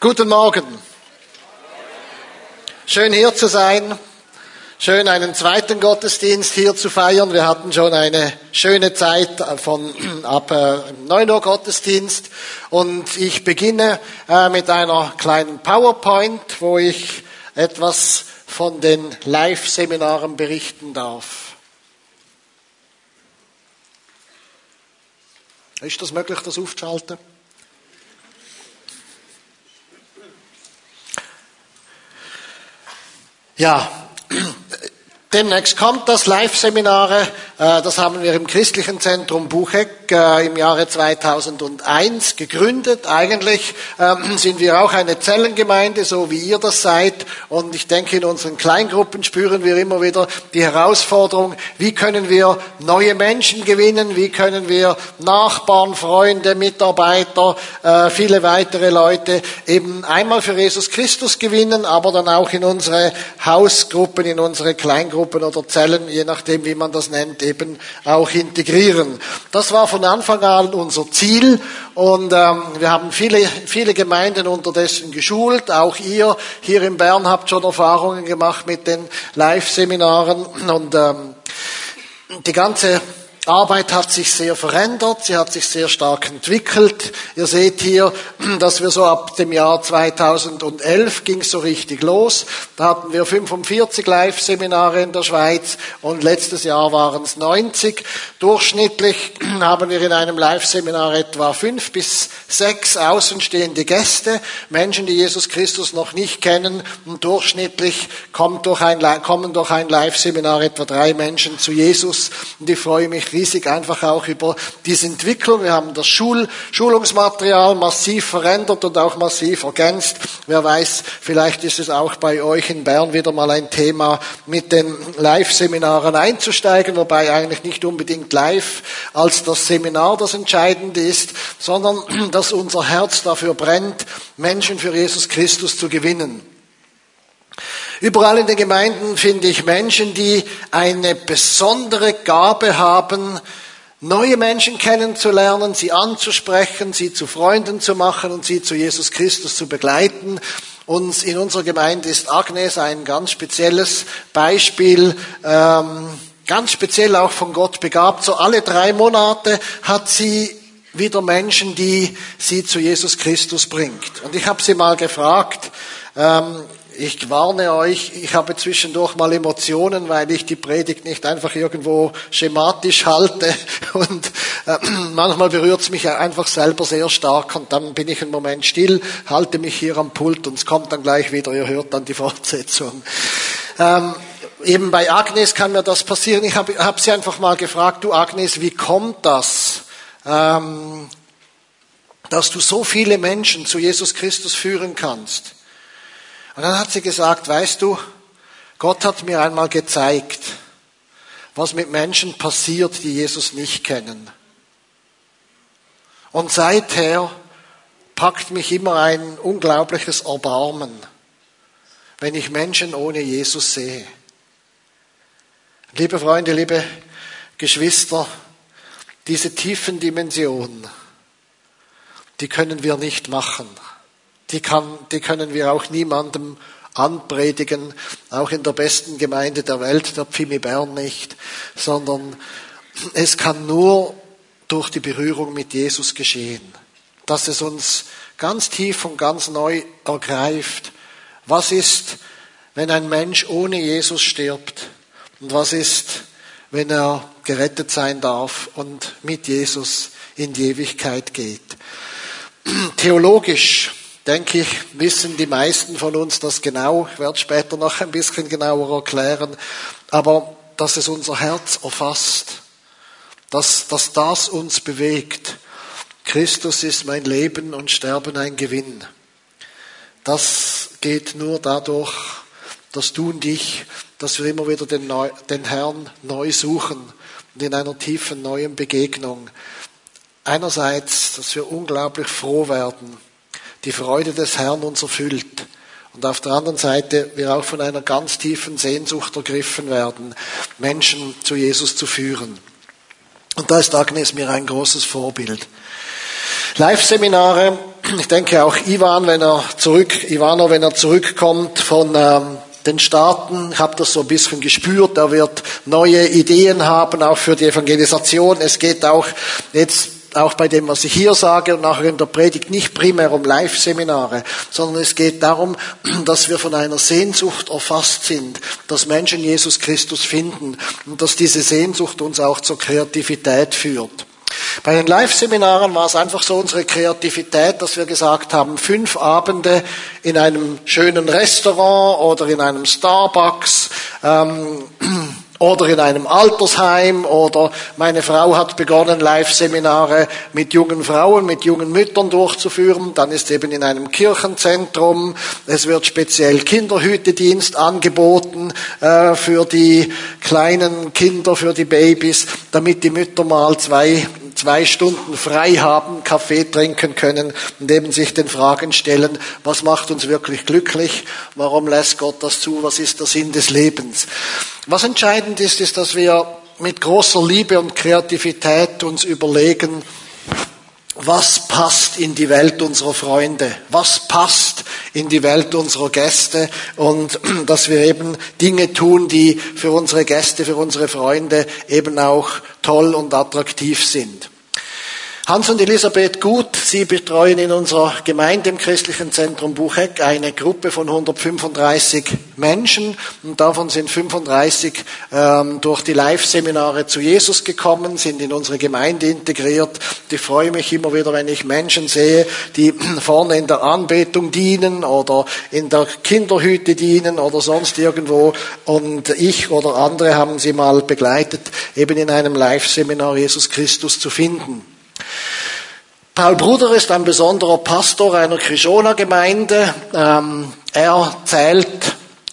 Guten Morgen. Schön hier zu sein. Schön einen zweiten Gottesdienst hier zu feiern. Wir hatten schon eine schöne Zeit von ab 9 Uhr Gottesdienst und ich beginne äh, mit einer kleinen PowerPoint, wo ich etwas von den Live-Seminaren berichten darf. Ist das möglich, das aufzuschalten? Ja, demnächst kommt das Live-Seminare. Äh, das haben wir im Christlichen Zentrum Bucheck äh, im Jahre 2001 gegründet. Eigentlich ähm, sind wir auch eine Zellengemeinde, so wie ihr das seid. Und ich denke, in unseren Kleingruppen spüren wir immer wieder die Herausforderung, wie können wir neue Menschen gewinnen, wie können wir Nachbarn, Freunde, Mitarbeiter, äh, viele weitere Leute eben einmal für Jesus Christus gewinnen, aber dann auch in unsere Hausgruppen, in unsere Kleingruppen oder Zellen, je nachdem, wie man das nennt, eben auch integrieren. Das war von Anfang an unser Ziel und ähm, wir haben viele, viele Gemeinden unterdessen geschult. Auch ihr hier in Bern habt schon Erfahrungen gemacht mit den Live-Seminaren und ähm, die ganze Arbeit hat sich sehr verändert, sie hat sich sehr stark entwickelt. Ihr seht hier, dass wir so ab dem Jahr 2011 ging es so richtig los. Da hatten wir 45 Live-Seminare in der Schweiz und letztes Jahr waren es 90. Durchschnittlich haben wir in einem Live-Seminar etwa fünf bis sechs außenstehende Gäste, Menschen, die Jesus Christus noch nicht kennen. Und durchschnittlich kommen durch ein, kommen durch ein Live-Seminar etwa drei Menschen zu Jesus. Und ich freue mich riesig einfach auch über diese Entwicklung. Wir haben das Schul Schulungsmaterial massiv verändert und auch massiv ergänzt. Wer weiß, vielleicht ist es auch bei euch in Bern wieder mal ein Thema, mit den Live-Seminaren einzusteigen, wobei eigentlich nicht unbedingt live als das Seminar das Entscheidende ist, sondern dass unser Herz dafür brennt, Menschen für Jesus Christus zu gewinnen. Überall in den Gemeinden finde ich Menschen, die eine besondere Gabe haben, neue Menschen kennenzulernen, sie anzusprechen, sie zu Freunden zu machen und sie zu Jesus Christus zu begleiten. Und in unserer Gemeinde ist Agnes ein ganz spezielles Beispiel, ähm, ganz speziell auch von Gott begabt. So alle drei Monate hat sie wieder Menschen, die sie zu Jesus Christus bringt. Und ich habe sie mal gefragt, ähm, ich warne euch, ich habe zwischendurch mal Emotionen, weil ich die Predigt nicht einfach irgendwo schematisch halte und äh, manchmal berührt es mich einfach selber sehr stark und dann bin ich einen Moment still, halte mich hier am Pult und es kommt dann gleich wieder, ihr hört dann die Fortsetzung. Ähm, eben bei Agnes kann mir das passieren. Ich habe hab sie einfach mal gefragt, du Agnes, wie kommt das, ähm, dass du so viele Menschen zu Jesus Christus führen kannst? Und dann hat sie gesagt, weißt du, Gott hat mir einmal gezeigt, was mit Menschen passiert, die Jesus nicht kennen. Und seither packt mich immer ein unglaubliches Erbarmen, wenn ich Menschen ohne Jesus sehe. Liebe Freunde, liebe Geschwister, diese tiefen Dimensionen, die können wir nicht machen. Die, kann, die können wir auch niemandem anpredigen, auch in der besten Gemeinde der Welt, der Pfimi Bern nicht, sondern es kann nur durch die Berührung mit Jesus geschehen, dass es uns ganz tief und ganz neu ergreift. Was ist, wenn ein Mensch ohne Jesus stirbt? Und was ist, wenn er gerettet sein darf und mit Jesus in die Ewigkeit geht? Theologisch denke ich, wissen die meisten von uns das genau. Ich werde später noch ein bisschen genauer erklären. Aber dass es unser Herz erfasst, dass, dass das uns bewegt. Christus ist mein Leben und Sterben ein Gewinn. Das geht nur dadurch, dass du und ich, dass wir immer wieder den, Neu, den Herrn neu suchen und in einer tiefen neuen Begegnung. Einerseits, dass wir unglaublich froh werden, die Freude des Herrn uns erfüllt. Und auf der anderen Seite wir auch von einer ganz tiefen Sehnsucht ergriffen werden, Menschen zu Jesus zu führen. Und da ist Agnes mir ein großes Vorbild. Live-Seminare ich denke auch Ivan, wenn er zurück, Ivano, wenn er zurückkommt von ähm, den Staaten, ich habe das so ein bisschen gespürt, er wird neue Ideen haben, auch für die Evangelisation. Es geht auch jetzt auch bei dem, was ich hier sage und nachher in der Predigt, nicht primär um Live-Seminare, sondern es geht darum, dass wir von einer Sehnsucht erfasst sind, dass Menschen Jesus Christus finden und dass diese Sehnsucht uns auch zur Kreativität führt. Bei den Live-Seminaren war es einfach so unsere Kreativität, dass wir gesagt haben, fünf Abende in einem schönen Restaurant oder in einem Starbucks, ähm, oder in einem Altersheim oder meine Frau hat begonnen, Live-Seminare mit jungen Frauen, mit jungen Müttern durchzuführen. Dann ist eben in einem Kirchenzentrum, es wird speziell Kinderhütedienst angeboten äh, für die kleinen Kinder, für die Babys, damit die Mütter mal zwei zwei Stunden frei haben, Kaffee trinken können und eben sich den Fragen stellen, was macht uns wirklich glücklich? Warum lässt Gott das zu? Was ist der Sinn des Lebens? Was entscheidend ist, ist, dass wir mit großer Liebe und Kreativität uns überlegen, was passt in die Welt unserer Freunde, was passt in die Welt unserer Gäste und dass wir eben Dinge tun, die für unsere Gäste, für unsere Freunde eben auch toll und attraktiv sind. Hans und Elisabeth Gut, Sie betreuen in unserer Gemeinde im Christlichen Zentrum Bucheck eine Gruppe von 135 Menschen und davon sind 35 ähm, durch die Live-Seminare zu Jesus gekommen, sind in unsere Gemeinde integriert. Ich freue mich immer wieder, wenn ich Menschen sehe, die vorne in der Anbetung dienen oder in der Kinderhüte dienen oder sonst irgendwo und ich oder andere haben sie mal begleitet, eben in einem Live-Seminar Jesus Christus zu finden. Paul Bruder ist ein besonderer Pastor einer Krishona-Gemeinde. Ähm, er zählt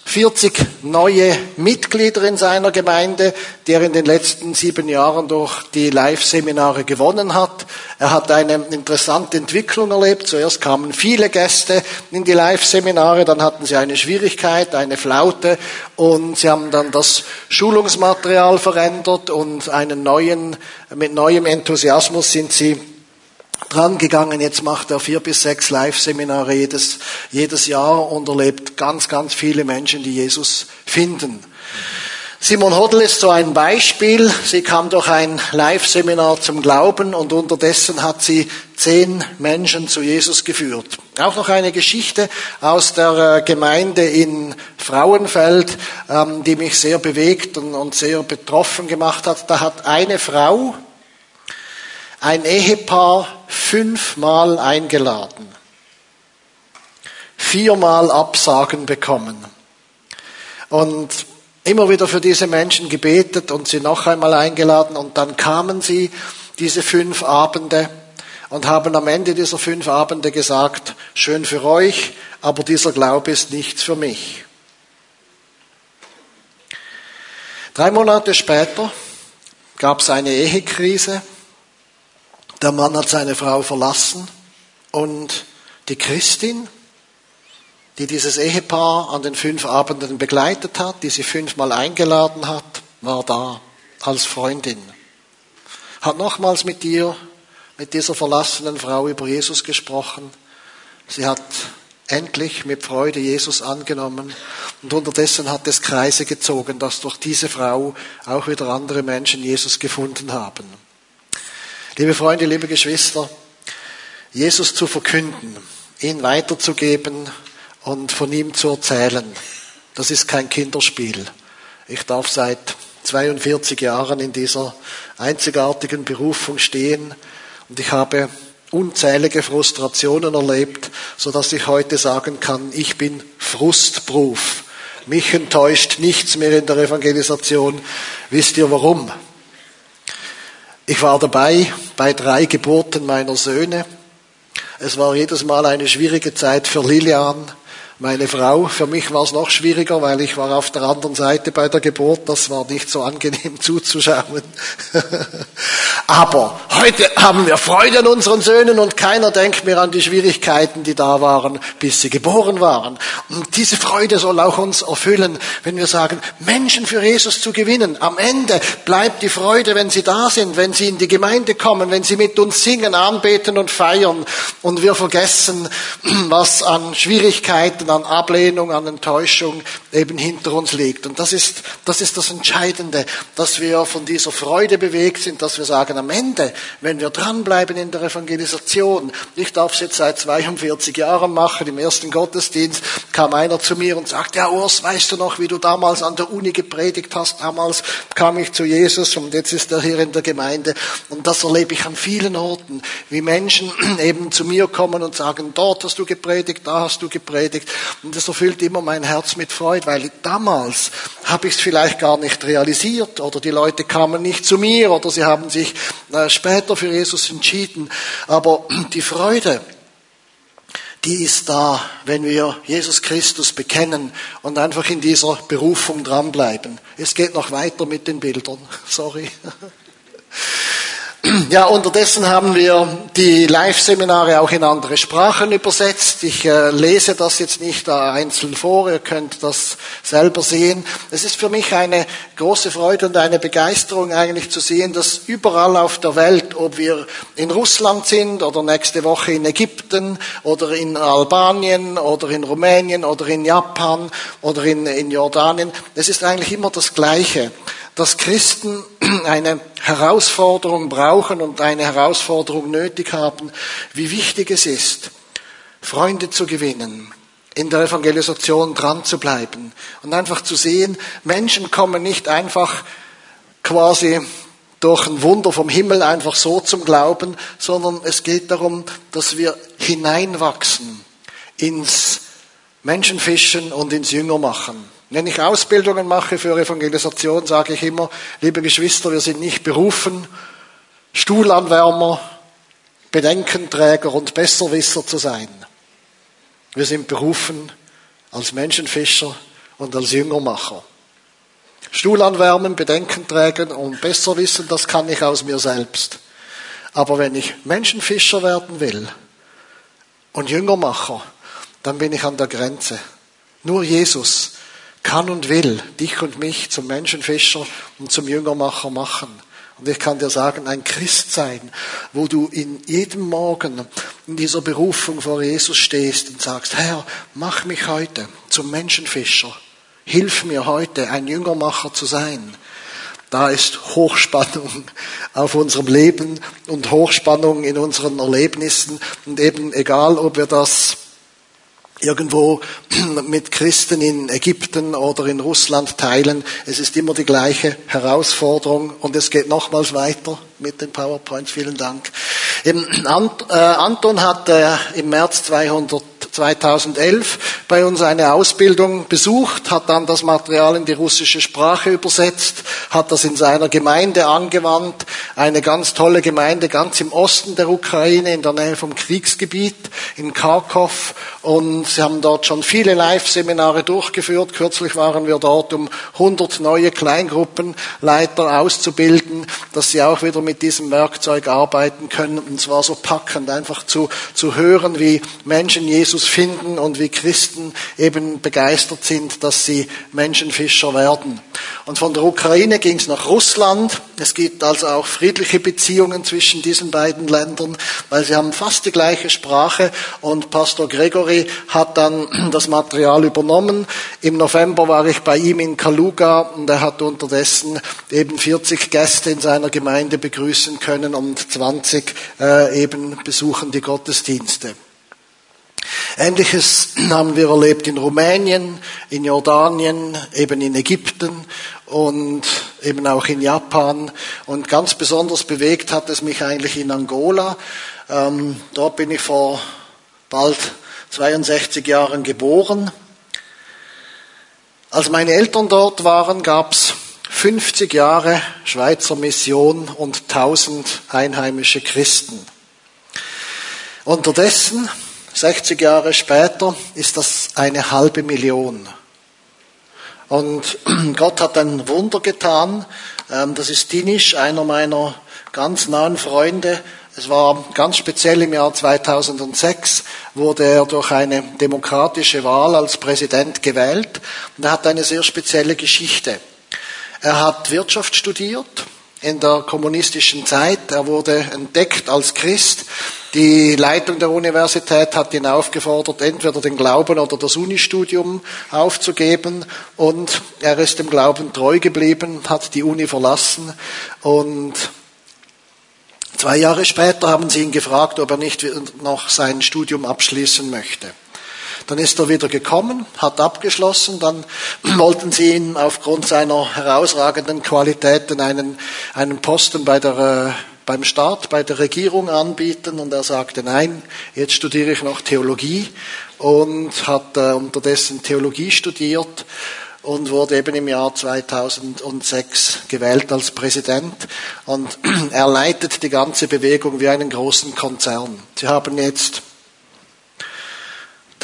40 neue Mitglieder in seiner Gemeinde, die er in den letzten sieben Jahren durch die Live-Seminare gewonnen hat. Er hat eine interessante Entwicklung erlebt. Zuerst kamen viele Gäste in die Live-Seminare, dann hatten sie eine Schwierigkeit, eine Flaute und sie haben dann das Schulungsmaterial verändert und einen neuen, mit neuem Enthusiasmus sind sie dran gegangen. Jetzt macht er vier bis sechs Live-Seminare jedes, jedes Jahr und erlebt ganz, ganz viele Menschen, die Jesus finden. Simon Hoddle ist so ein Beispiel. Sie kam durch ein Live-Seminar zum Glauben und unterdessen hat sie zehn Menschen zu Jesus geführt. Auch noch eine Geschichte aus der äh, Gemeinde in Frauenfeld, ähm, die mich sehr bewegt und sehr betroffen gemacht hat. Da hat eine Frau, ein Ehepaar fünfmal eingeladen, viermal Absagen bekommen und immer wieder für diese Menschen gebetet und sie noch einmal eingeladen und dann kamen sie diese fünf Abende und haben am Ende dieser fünf Abende gesagt, schön für euch, aber dieser Glaube ist nichts für mich. Drei Monate später gab es eine Ehekrise der Mann hat seine Frau verlassen und die Christin, die dieses Ehepaar an den fünf Abenden begleitet hat, die sie fünfmal eingeladen hat, war da als Freundin. Hat nochmals mit ihr, mit dieser verlassenen Frau über Jesus gesprochen. Sie hat endlich mit Freude Jesus angenommen und unterdessen hat es Kreise gezogen, dass durch diese Frau auch wieder andere Menschen Jesus gefunden haben. Liebe Freunde, liebe Geschwister, Jesus zu verkünden, ihn weiterzugeben und von ihm zu erzählen, das ist kein Kinderspiel. Ich darf seit 42 Jahren in dieser einzigartigen Berufung stehen und ich habe unzählige Frustrationen erlebt, so dass ich heute sagen kann, ich bin Frustproof. Mich enttäuscht nichts mehr in der Evangelisation. Wisst ihr warum? Ich war dabei bei drei Geburten meiner Söhne. Es war jedes Mal eine schwierige Zeit für Lilian. Meine Frau. Für mich war es noch schwieriger, weil ich war auf der anderen Seite bei der Geburt. Das war nicht so angenehm zuzuschauen. Aber heute haben wir Freude an unseren Söhnen und keiner denkt mehr an die Schwierigkeiten, die da waren, bis sie geboren waren. Und diese Freude soll auch uns erfüllen, wenn wir sagen, Menschen für Jesus zu gewinnen. Am Ende bleibt die Freude, wenn sie da sind, wenn sie in die Gemeinde kommen, wenn sie mit uns singen, anbeten und feiern und wir vergessen, was an Schwierigkeiten Leiden, an Ablehnung, an Enttäuschung eben hinter uns liegt. Und das ist, das ist das Entscheidende, dass wir von dieser Freude bewegt sind, dass wir sagen, am Ende, wenn wir dranbleiben in der Evangelisation, ich darf es jetzt seit 42 Jahren machen, im ersten Gottesdienst kam einer zu mir und sagt, ja Urs, weißt du noch, wie du damals an der Uni gepredigt hast? Damals kam ich zu Jesus und jetzt ist er hier in der Gemeinde. Und das erlebe ich an vielen Orten, wie Menschen eben zu mir kommen und sagen, dort hast du gepredigt, da hast du gepredigt. Und das erfüllt immer mein Herz mit Freude, weil damals habe ich es vielleicht gar nicht realisiert oder die Leute kamen nicht zu mir oder sie haben sich später für Jesus entschieden. Aber die Freude, die ist da, wenn wir Jesus Christus bekennen und einfach in dieser Berufung dranbleiben. Es geht noch weiter mit den Bildern. Sorry. Ja, unterdessen haben wir die Live-Seminare auch in andere Sprachen übersetzt. Ich äh, lese das jetzt nicht einzeln vor, ihr könnt das selber sehen. Es ist für mich eine große Freude und eine Begeisterung eigentlich zu sehen, dass überall auf der Welt, ob wir in Russland sind oder nächste Woche in Ägypten oder in Albanien oder in Rumänien oder in Japan oder in, in Jordanien, es ist eigentlich immer das Gleiche dass Christen eine Herausforderung brauchen und eine Herausforderung nötig haben, wie wichtig es ist, Freunde zu gewinnen, in der Evangelisation dran zu bleiben und einfach zu sehen, Menschen kommen nicht einfach quasi durch ein Wunder vom Himmel einfach so zum Glauben, sondern es geht darum, dass wir hineinwachsen ins Menschenfischen und ins Jüngermachen. Wenn ich Ausbildungen mache für Evangelisation, sage ich immer, liebe Geschwister, wir sind nicht berufen, Stuhlanwärmer, Bedenkenträger und Besserwisser zu sein. Wir sind berufen als Menschenfischer und als Jüngermacher. Stuhlanwärmen, Bedenkenträger und Besserwissen, das kann ich aus mir selbst. Aber wenn ich Menschenfischer werden will und Jüngermacher, dann bin ich an der Grenze. Nur Jesus kann und will dich und mich zum Menschenfischer und zum Jüngermacher machen. Und ich kann dir sagen, ein Christ sein, wo du in jedem Morgen in dieser Berufung vor Jesus stehst und sagst, Herr, mach mich heute zum Menschenfischer. Hilf mir heute, ein Jüngermacher zu sein. Da ist Hochspannung auf unserem Leben und Hochspannung in unseren Erlebnissen. Und eben egal, ob wir das irgendwo mit Christen in Ägypten oder in Russland teilen. Es ist immer die gleiche Herausforderung und es geht nochmals weiter mit den PowerPoints. Vielen Dank. Äh, Anton hat äh, im März 200 2011 bei uns eine Ausbildung besucht, hat dann das Material in die russische Sprache übersetzt, hat das in seiner Gemeinde angewandt, eine ganz tolle Gemeinde ganz im Osten der Ukraine, in der Nähe vom Kriegsgebiet, in Kharkov. Und sie haben dort schon viele Live-Seminare durchgeführt. Kürzlich waren wir dort, um 100 neue Kleingruppenleiter auszubilden, dass sie auch wieder mit diesem Werkzeug arbeiten können. Und es war so packend, einfach zu, zu hören, wie Menschen Jesus finden und wie Christen eben begeistert sind, dass sie Menschenfischer werden. Und von der Ukraine ging es nach Russland. Es gibt also auch friedliche Beziehungen zwischen diesen beiden Ländern, weil sie haben fast die gleiche Sprache. Und Pastor Gregory hat dann das Material übernommen. Im November war ich bei ihm in Kaluga und er hat unterdessen eben 40 Gäste in seiner Gemeinde begrüßen können und 20 äh, eben besuchen die Gottesdienste. Ähnliches haben wir erlebt in Rumänien, in Jordanien, eben in Ägypten und eben auch in Japan. Und ganz besonders bewegt hat es mich eigentlich in Angola. Ähm, dort bin ich vor bald 62 Jahren geboren. Als meine Eltern dort waren, gab es 50 Jahre Schweizer Mission und 1000 einheimische Christen. Unterdessen 60 Jahre später ist das eine halbe Million. Und Gott hat ein Wunder getan. Ähm, das ist Dinisch, einer meiner ganz nahen Freunde. Es war ganz speziell im Jahr 2006, wurde er durch eine demokratische Wahl als Präsident gewählt. Und er hat eine sehr spezielle Geschichte. Er hat Wirtschaft studiert in der kommunistischen Zeit. Er wurde entdeckt als Christ. Die Leitung der Universität hat ihn aufgefordert, entweder den Glauben oder das Unistudium aufzugeben. Und er ist dem Glauben treu geblieben, hat die Uni verlassen. Und zwei Jahre später haben sie ihn gefragt, ob er nicht noch sein Studium abschließen möchte. Dann ist er wieder gekommen, hat abgeschlossen, dann wollten sie ihm aufgrund seiner herausragenden Qualitäten einen, einen Posten bei der, äh, beim Staat, bei der Regierung anbieten und er sagte, nein, jetzt studiere ich noch Theologie und hat äh, unterdessen Theologie studiert und wurde eben im Jahr 2006 gewählt als Präsident. Und er leitet die ganze Bewegung wie einen großen Konzern. Sie haben jetzt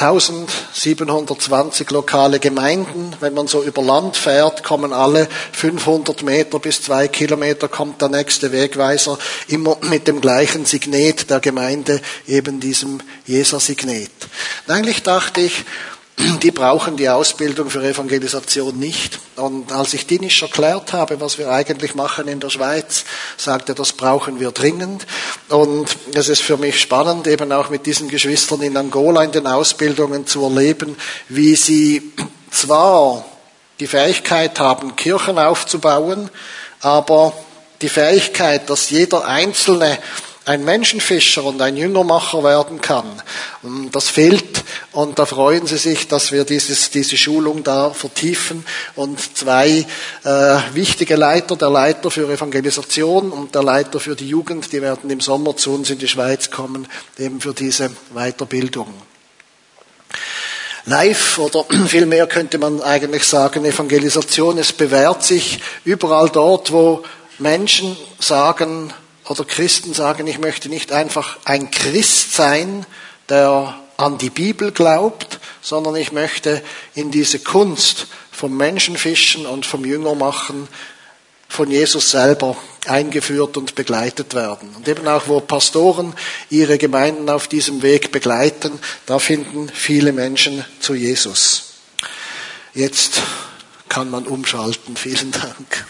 1720 lokale Gemeinden. Wenn man so über Land fährt, kommen alle 500 Meter bis zwei Kilometer kommt der nächste Wegweiser immer mit dem gleichen Signet der Gemeinde, eben diesem Jeser-Signet. Eigentlich dachte ich, die brauchen die Ausbildung für Evangelisation nicht. Und als ich Dinisch erklärt habe, was wir eigentlich machen in der Schweiz, sagte er, das brauchen wir dringend. Und es ist für mich spannend, eben auch mit diesen Geschwistern in Angola in den Ausbildungen zu erleben, wie sie zwar die Fähigkeit haben, Kirchen aufzubauen, aber die Fähigkeit, dass jeder Einzelne ein Menschenfischer und ein Jüngermacher werden kann. Das fehlt und da freuen sie sich, dass wir dieses, diese Schulung da vertiefen und zwei äh, wichtige Leiter, der Leiter für Evangelisation und der Leiter für die Jugend, die werden im Sommer zu uns in die Schweiz kommen, eben für diese Weiterbildung. Live oder vielmehr könnte man eigentlich sagen, Evangelisation, es bewährt sich überall dort, wo Menschen sagen, oder Christen sagen, ich möchte nicht einfach ein Christ sein, der an die Bibel glaubt, sondern ich möchte in diese Kunst vom Menschenfischen und vom Jüngermachen von Jesus selber eingeführt und begleitet werden. Und eben auch, wo Pastoren ihre Gemeinden auf diesem Weg begleiten, da finden viele Menschen zu Jesus. Jetzt kann man umschalten. Vielen Dank.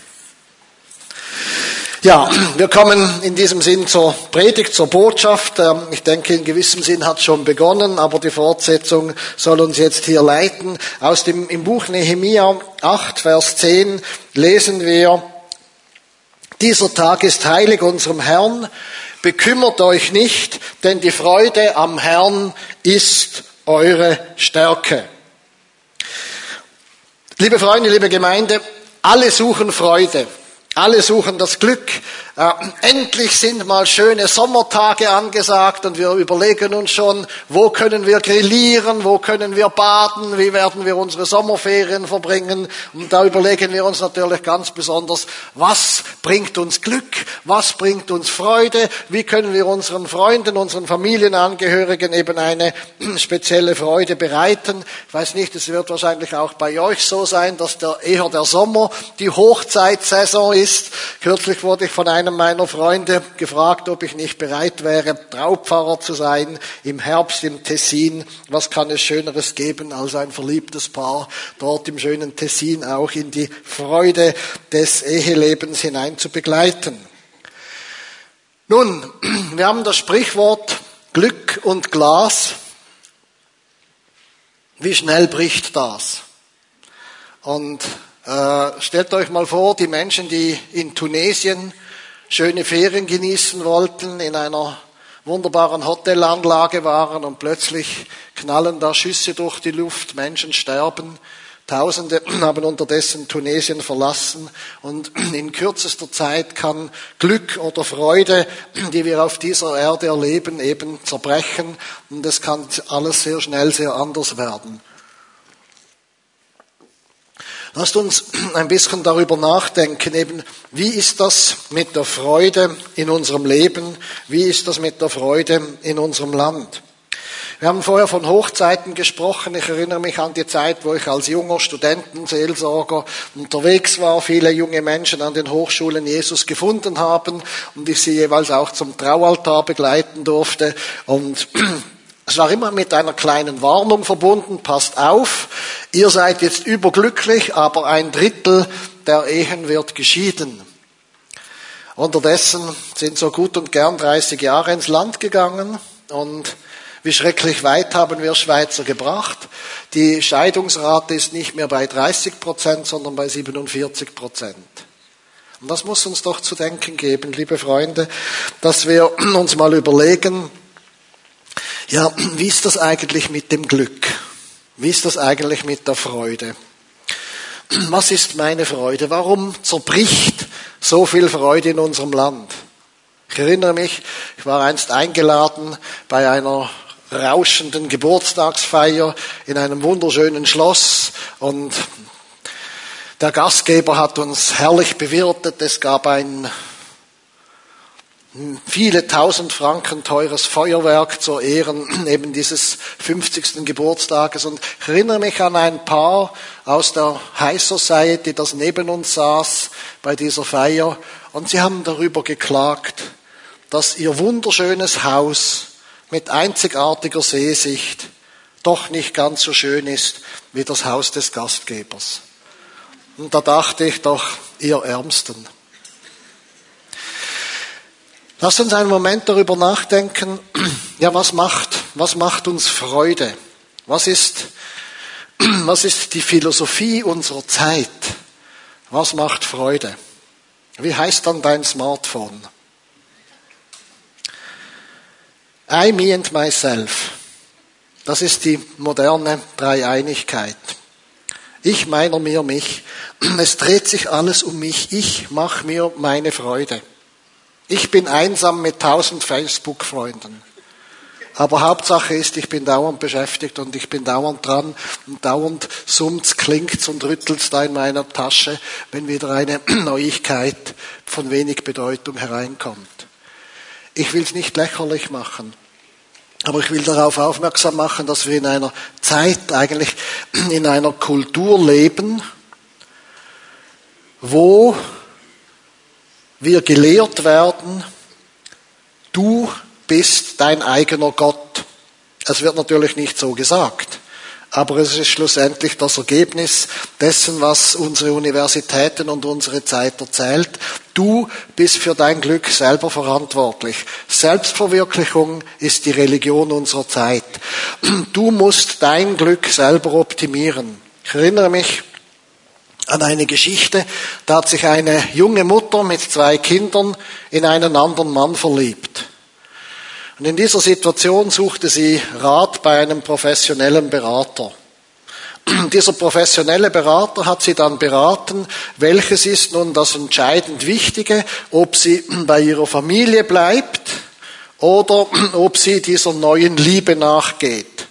Ja, wir kommen in diesem Sinn zur Predigt, zur Botschaft. Ähm, ich denke, in gewissem Sinn hat es schon begonnen, aber die Fortsetzung soll uns jetzt hier leiten. Aus dem, im Buch Nehemia 8, Vers 10 lesen wir, dieser Tag ist heilig unserem Herrn. Bekümmert euch nicht, denn die Freude am Herrn ist eure Stärke. Liebe Freunde, liebe Gemeinde, alle suchen Freude. Alle suchen das Glück. Äh, endlich sind mal schöne Sommertage angesagt und wir überlegen uns schon, wo können wir grillieren, wo können wir baden, wie werden wir unsere Sommerferien verbringen. Und da überlegen wir uns natürlich ganz besonders, was bringt uns Glück, was bringt uns Freude, wie können wir unseren Freunden, unseren Familienangehörigen eben eine spezielle Freude bereiten. Ich weiß nicht, es wird wahrscheinlich auch bei euch so sein, dass der, eher der Sommer die Hochzeitsaison ist. Kürzlich wurde ich von einem meiner Freunde gefragt, ob ich nicht bereit wäre, Traupfarrer zu sein im Herbst im Tessin. Was kann es Schöneres geben als ein verliebtes Paar dort im schönen Tessin auch in die Freude des Ehelebens hinein zu begleiten? Nun, wir haben das Sprichwort Glück und Glas. Wie schnell bricht das? Und äh, stellt euch mal vor, die Menschen, die in Tunesien schöne Ferien genießen wollten, in einer wunderbaren Hotelanlage waren und plötzlich knallen da Schüsse durch die Luft, Menschen sterben. Tausende haben unterdessen Tunesien verlassen und in kürzester Zeit kann Glück oder Freude, die wir auf dieser Erde erleben, eben zerbrechen und es kann alles sehr schnell sehr anders werden. Lasst uns ein bisschen darüber nachdenken, eben, wie ist das mit der Freude in unserem Leben? Wie ist das mit der Freude in unserem Land? Wir haben vorher von Hochzeiten gesprochen. Ich erinnere mich an die Zeit, wo ich als junger Studentenseelsorger unterwegs war, viele junge Menschen an den Hochschulen Jesus gefunden haben und ich sie jeweils auch zum Traualtar begleiten durfte. Und es war immer mit einer kleinen Warnung verbunden, passt auf, ihr seid jetzt überglücklich, aber ein Drittel der Ehen wird geschieden. Unterdessen sind so gut und gern 30 Jahre ins Land gegangen und wie schrecklich weit haben wir Schweizer gebracht. Die Scheidungsrate ist nicht mehr bei 30 Prozent, sondern bei 47 Prozent. Und das muss uns doch zu denken geben, liebe Freunde, dass wir uns mal überlegen, ja, wie ist das eigentlich mit dem Glück? Wie ist das eigentlich mit der Freude? Was ist meine Freude? Warum zerbricht so viel Freude in unserem Land? Ich erinnere mich, ich war einst eingeladen bei einer rauschenden Geburtstagsfeier in einem wunderschönen Schloss und der Gastgeber hat uns herrlich bewirtet. Es gab ein viele tausend Franken teures Feuerwerk zur Ehren eben dieses 50. Geburtstages. Und ich erinnere mich an ein Paar aus der High Society, das neben uns saß bei dieser Feier. Und sie haben darüber geklagt, dass ihr wunderschönes Haus mit einzigartiger Seesicht doch nicht ganz so schön ist wie das Haus des Gastgebers. Und da dachte ich doch, ihr Ärmsten. Lasst uns einen Moment darüber nachdenken, ja, was macht, was macht uns Freude? Was ist, was ist die Philosophie unserer Zeit? Was macht Freude? Wie heißt dann dein Smartphone? I, me and myself. Das ist die moderne Dreieinigkeit. Ich, meiner, mir, mich. Es dreht sich alles um mich. Ich mache mir meine Freude. Ich bin einsam mit tausend Facebook-Freunden. Aber Hauptsache ist, ich bin dauernd beschäftigt und ich bin dauernd dran und dauernd summt's, klingt's und rüttelt's da in meiner Tasche, wenn wieder eine Neuigkeit von wenig Bedeutung hereinkommt. Ich will's nicht lächerlich machen. Aber ich will darauf aufmerksam machen, dass wir in einer Zeit, eigentlich in einer Kultur leben, wo wir gelehrt werden, du bist dein eigener Gott. Es wird natürlich nicht so gesagt, aber es ist schlussendlich das Ergebnis dessen, was unsere Universitäten und unsere Zeit erzählt. Du bist für dein Glück selber verantwortlich. Selbstverwirklichung ist die Religion unserer Zeit. Du musst dein Glück selber optimieren. Ich erinnere mich, an eine Geschichte, da hat sich eine junge Mutter mit zwei Kindern in einen anderen Mann verliebt. Und in dieser Situation suchte sie Rat bei einem professionellen Berater. Dieser professionelle Berater hat sie dann beraten, welches ist nun das entscheidend Wichtige, ob sie bei ihrer Familie bleibt oder ob sie dieser neuen Liebe nachgeht.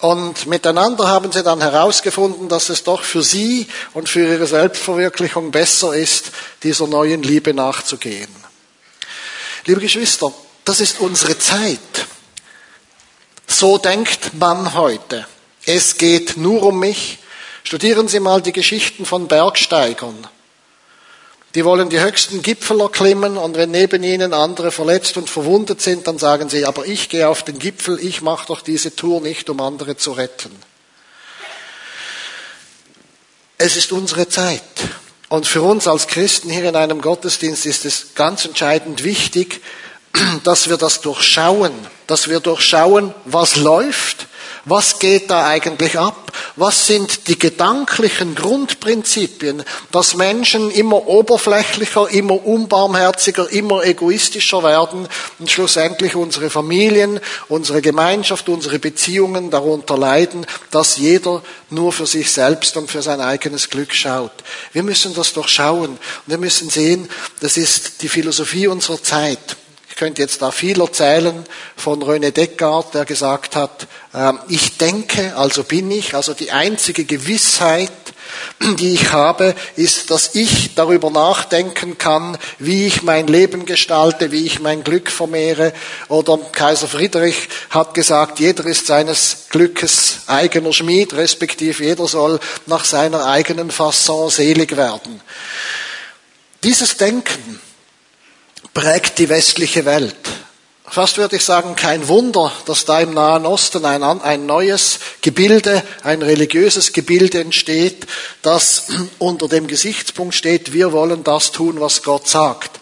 Und miteinander haben sie dann herausgefunden, dass es doch für sie und für ihre Selbstverwirklichung besser ist, dieser neuen Liebe nachzugehen. Liebe Geschwister, das ist unsere Zeit. So denkt man heute. Es geht nur um mich. Studieren Sie mal die Geschichten von Bergsteigern. Die wollen die höchsten Gipfel erklimmen und wenn neben ihnen andere verletzt und verwundet sind, dann sagen sie, aber ich gehe auf den Gipfel, ich mache doch diese Tour nicht, um andere zu retten. Es ist unsere Zeit. Und für uns als Christen hier in einem Gottesdienst ist es ganz entscheidend wichtig, dass wir das durchschauen, dass wir durchschauen, was läuft was geht da eigentlich ab? Was sind die gedanklichen Grundprinzipien, dass Menschen immer oberflächlicher, immer unbarmherziger, immer egoistischer werden und schlussendlich unsere Familien, unsere Gemeinschaft, unsere Beziehungen darunter leiden, dass jeder nur für sich selbst und für sein eigenes Glück schaut. Wir müssen das durchschauen wir müssen sehen, das ist die Philosophie unserer Zeit könnte jetzt da viel erzählen von René Descartes, der gesagt hat, ähm, ich denke, also bin ich, also die einzige Gewissheit, die ich habe, ist, dass ich darüber nachdenken kann, wie ich mein Leben gestalte, wie ich mein Glück vermehre. Oder Kaiser Friedrich hat gesagt, jeder ist seines Glückes eigener Schmied, respektive jeder soll nach seiner eigenen Fasson selig werden. Dieses Denken prägt die westliche Welt. Fast würde ich sagen, kein Wunder, dass da im Nahen Osten ein, ein neues Gebilde, ein religiöses Gebilde entsteht, das unter dem Gesichtspunkt steht, wir wollen das tun, was Gott sagt.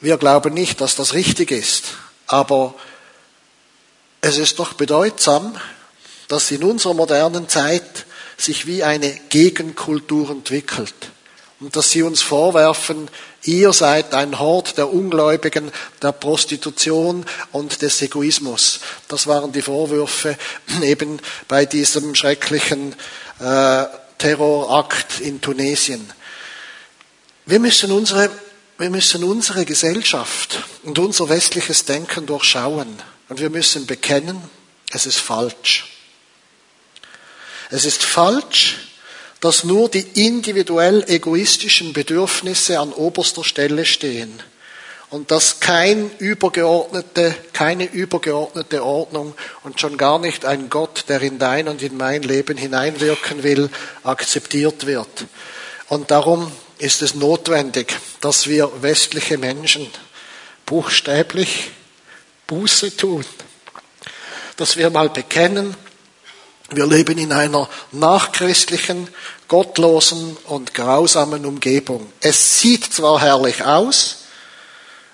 Wir glauben nicht, dass das richtig ist, aber es ist doch bedeutsam, dass in unserer modernen Zeit sich wie eine Gegenkultur entwickelt und dass sie uns vorwerfen, ihr seid ein Hort der Ungläubigen, der Prostitution und des Egoismus. Das waren die Vorwürfe eben bei diesem schrecklichen äh, Terrorakt in Tunesien. Wir müssen unsere, wir müssen unsere Gesellschaft und unser westliches Denken durchschauen und wir müssen bekennen, es ist falsch. Es ist falsch, dass nur die individuell egoistischen Bedürfnisse an oberster Stelle stehen und dass kein übergeordnete, keine übergeordnete Ordnung und schon gar nicht ein Gott, der in dein und in mein Leben hineinwirken will, akzeptiert wird. Und darum ist es notwendig, dass wir westliche Menschen buchstäblich Buße tun, dass wir mal bekennen, wir leben in einer nachchristlichen, gottlosen und grausamen Umgebung. Es sieht zwar herrlich aus,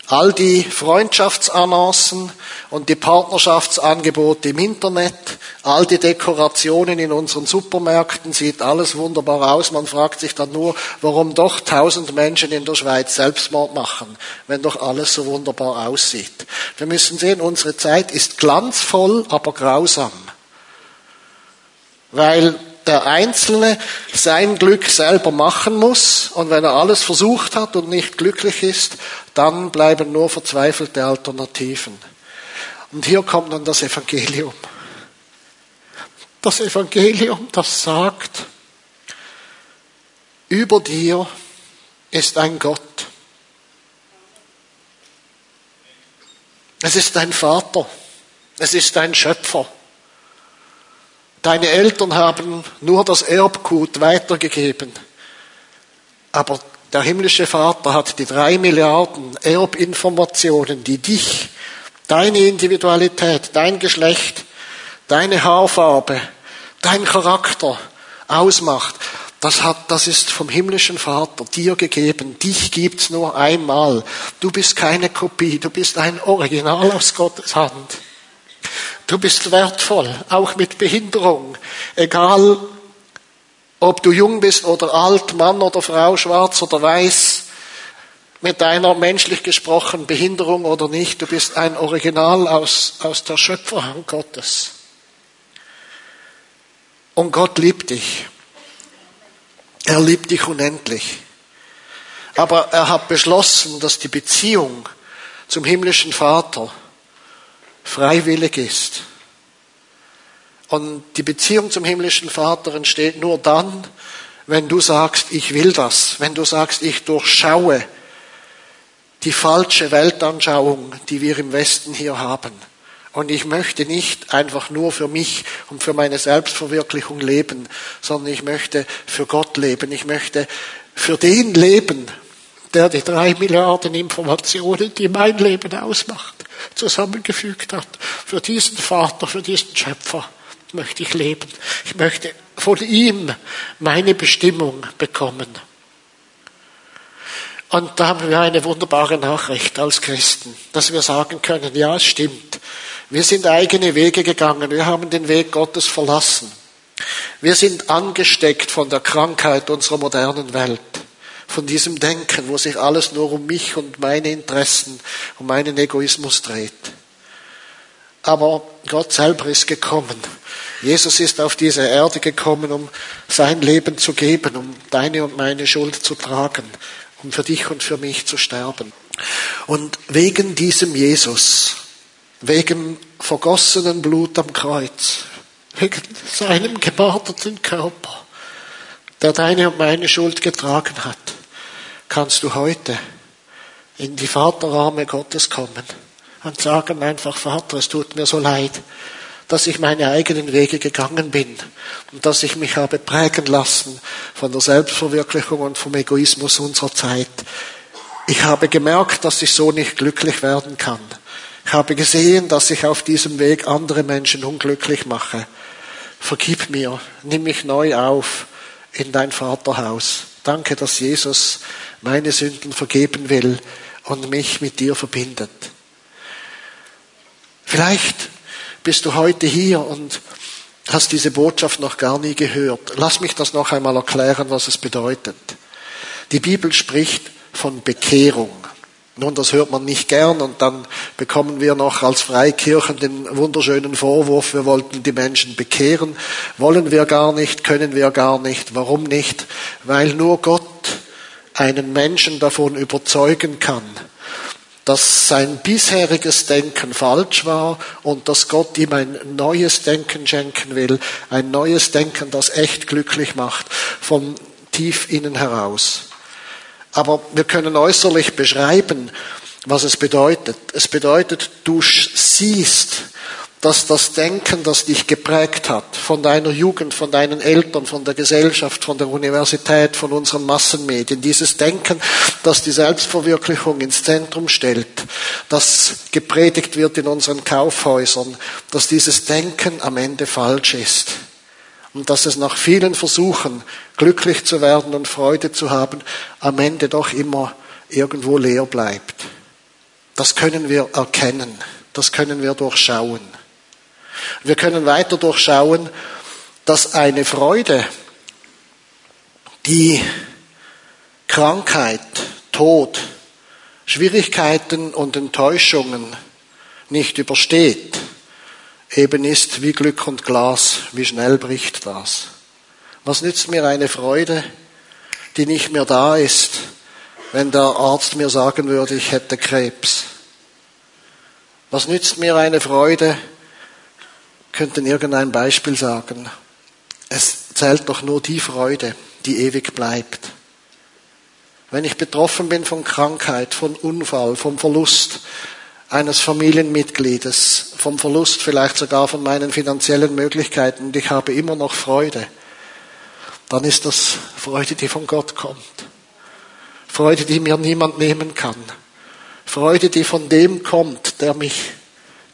all die Freundschaftsannoncen und die Partnerschaftsangebote im Internet, all die Dekorationen in unseren Supermärkten, sieht alles wunderbar aus. Man fragt sich dann nur, warum doch tausend Menschen in der Schweiz Selbstmord machen, wenn doch alles so wunderbar aussieht. Wir müssen sehen, unsere Zeit ist glanzvoll, aber grausam weil der Einzelne sein Glück selber machen muss und wenn er alles versucht hat und nicht glücklich ist, dann bleiben nur verzweifelte Alternativen. Und hier kommt dann das Evangelium. Das Evangelium, das sagt, über dir ist ein Gott. Es ist dein Vater. Es ist dein Schöpfer. Deine Eltern haben nur das Erbgut weitergegeben. Aber der himmlische Vater hat die drei Milliarden Erbinformationen, die dich, deine Individualität, dein Geschlecht, deine Haarfarbe, dein Charakter ausmacht. Das hat, das ist vom himmlischen Vater dir gegeben. Dich gibt's nur einmal. Du bist keine Kopie. Du bist ein Original aus Gottes Hand. Du bist wertvoll, auch mit Behinderung. Egal, ob du jung bist oder alt, Mann oder Frau, schwarz oder weiß, mit deiner menschlich gesprochen Behinderung oder nicht, du bist ein Original aus, aus der Schöpferhand Gottes. Und Gott liebt dich. Er liebt dich unendlich. Aber er hat beschlossen, dass die Beziehung zum himmlischen Vater freiwillig ist. Und die Beziehung zum himmlischen Vater entsteht nur dann, wenn du sagst, ich will das, wenn du sagst, ich durchschaue die falsche Weltanschauung, die wir im Westen hier haben. Und ich möchte nicht einfach nur für mich und für meine Selbstverwirklichung leben, sondern ich möchte für Gott leben. Ich möchte für den leben, der die drei Milliarden Informationen, die mein Leben ausmacht, zusammengefügt hat. Für diesen Vater, für diesen Schöpfer möchte ich leben. Ich möchte von ihm meine Bestimmung bekommen. Und da haben wir eine wunderbare Nachricht als Christen, dass wir sagen können, ja, es stimmt. Wir sind eigene Wege gegangen. Wir haben den Weg Gottes verlassen. Wir sind angesteckt von der Krankheit unserer modernen Welt von diesem Denken, wo sich alles nur um mich und meine Interessen, um meinen Egoismus dreht. Aber Gott selber ist gekommen. Jesus ist auf diese Erde gekommen, um sein Leben zu geben, um deine und meine Schuld zu tragen, um für dich und für mich zu sterben. Und wegen diesem Jesus, wegen vergossenen Blut am Kreuz, wegen seinem gemarterten Körper, der deine und meine Schuld getragen hat, kannst du heute in die Vaterarme Gottes kommen und sagen einfach, Vater, es tut mir so leid, dass ich meine eigenen Wege gegangen bin und dass ich mich habe prägen lassen von der Selbstverwirklichung und vom Egoismus unserer Zeit. Ich habe gemerkt, dass ich so nicht glücklich werden kann. Ich habe gesehen, dass ich auf diesem Weg andere Menschen unglücklich mache. Vergib mir, nimm mich neu auf in dein Vaterhaus. Danke, dass Jesus meine Sünden vergeben will und mich mit dir verbindet. Vielleicht bist du heute hier und hast diese Botschaft noch gar nie gehört. Lass mich das noch einmal erklären, was es bedeutet. Die Bibel spricht von Bekehrung. Nun, das hört man nicht gern und dann bekommen wir noch als Freikirchen den wunderschönen Vorwurf, wir wollten die Menschen bekehren. Wollen wir gar nicht, können wir gar nicht. Warum nicht? Weil nur Gott einen Menschen davon überzeugen kann, dass sein bisheriges Denken falsch war und dass Gott ihm ein neues Denken schenken will, ein neues Denken, das echt glücklich macht, von tief innen heraus. Aber wir können äußerlich beschreiben, was es bedeutet. Es bedeutet, du siehst, dass das Denken, das dich geprägt hat, von deiner Jugend, von deinen Eltern, von der Gesellschaft, von der Universität, von unseren Massenmedien, dieses Denken, das die Selbstverwirklichung ins Zentrum stellt, das gepredigt wird in unseren Kaufhäusern, dass dieses Denken am Ende falsch ist und dass es nach vielen Versuchen, glücklich zu werden und Freude zu haben, am Ende doch immer irgendwo leer bleibt. Das können wir erkennen, das können wir durchschauen. Wir können weiter durchschauen, dass eine Freude, die Krankheit, Tod, Schwierigkeiten und Enttäuschungen nicht übersteht, eben ist wie Glück und Glas, wie schnell bricht das. Was nützt mir eine Freude, die nicht mehr da ist, wenn der Arzt mir sagen würde, ich hätte Krebs? Was nützt mir eine Freude, könnten irgendein Beispiel sagen. Es zählt doch nur die Freude, die ewig bleibt. Wenn ich betroffen bin von Krankheit, von Unfall, vom Verlust eines Familienmitgliedes, vom Verlust vielleicht sogar von meinen finanziellen Möglichkeiten und ich habe immer noch Freude, dann ist das Freude, die von Gott kommt. Freude, die mir niemand nehmen kann. Freude, die von dem kommt, der mich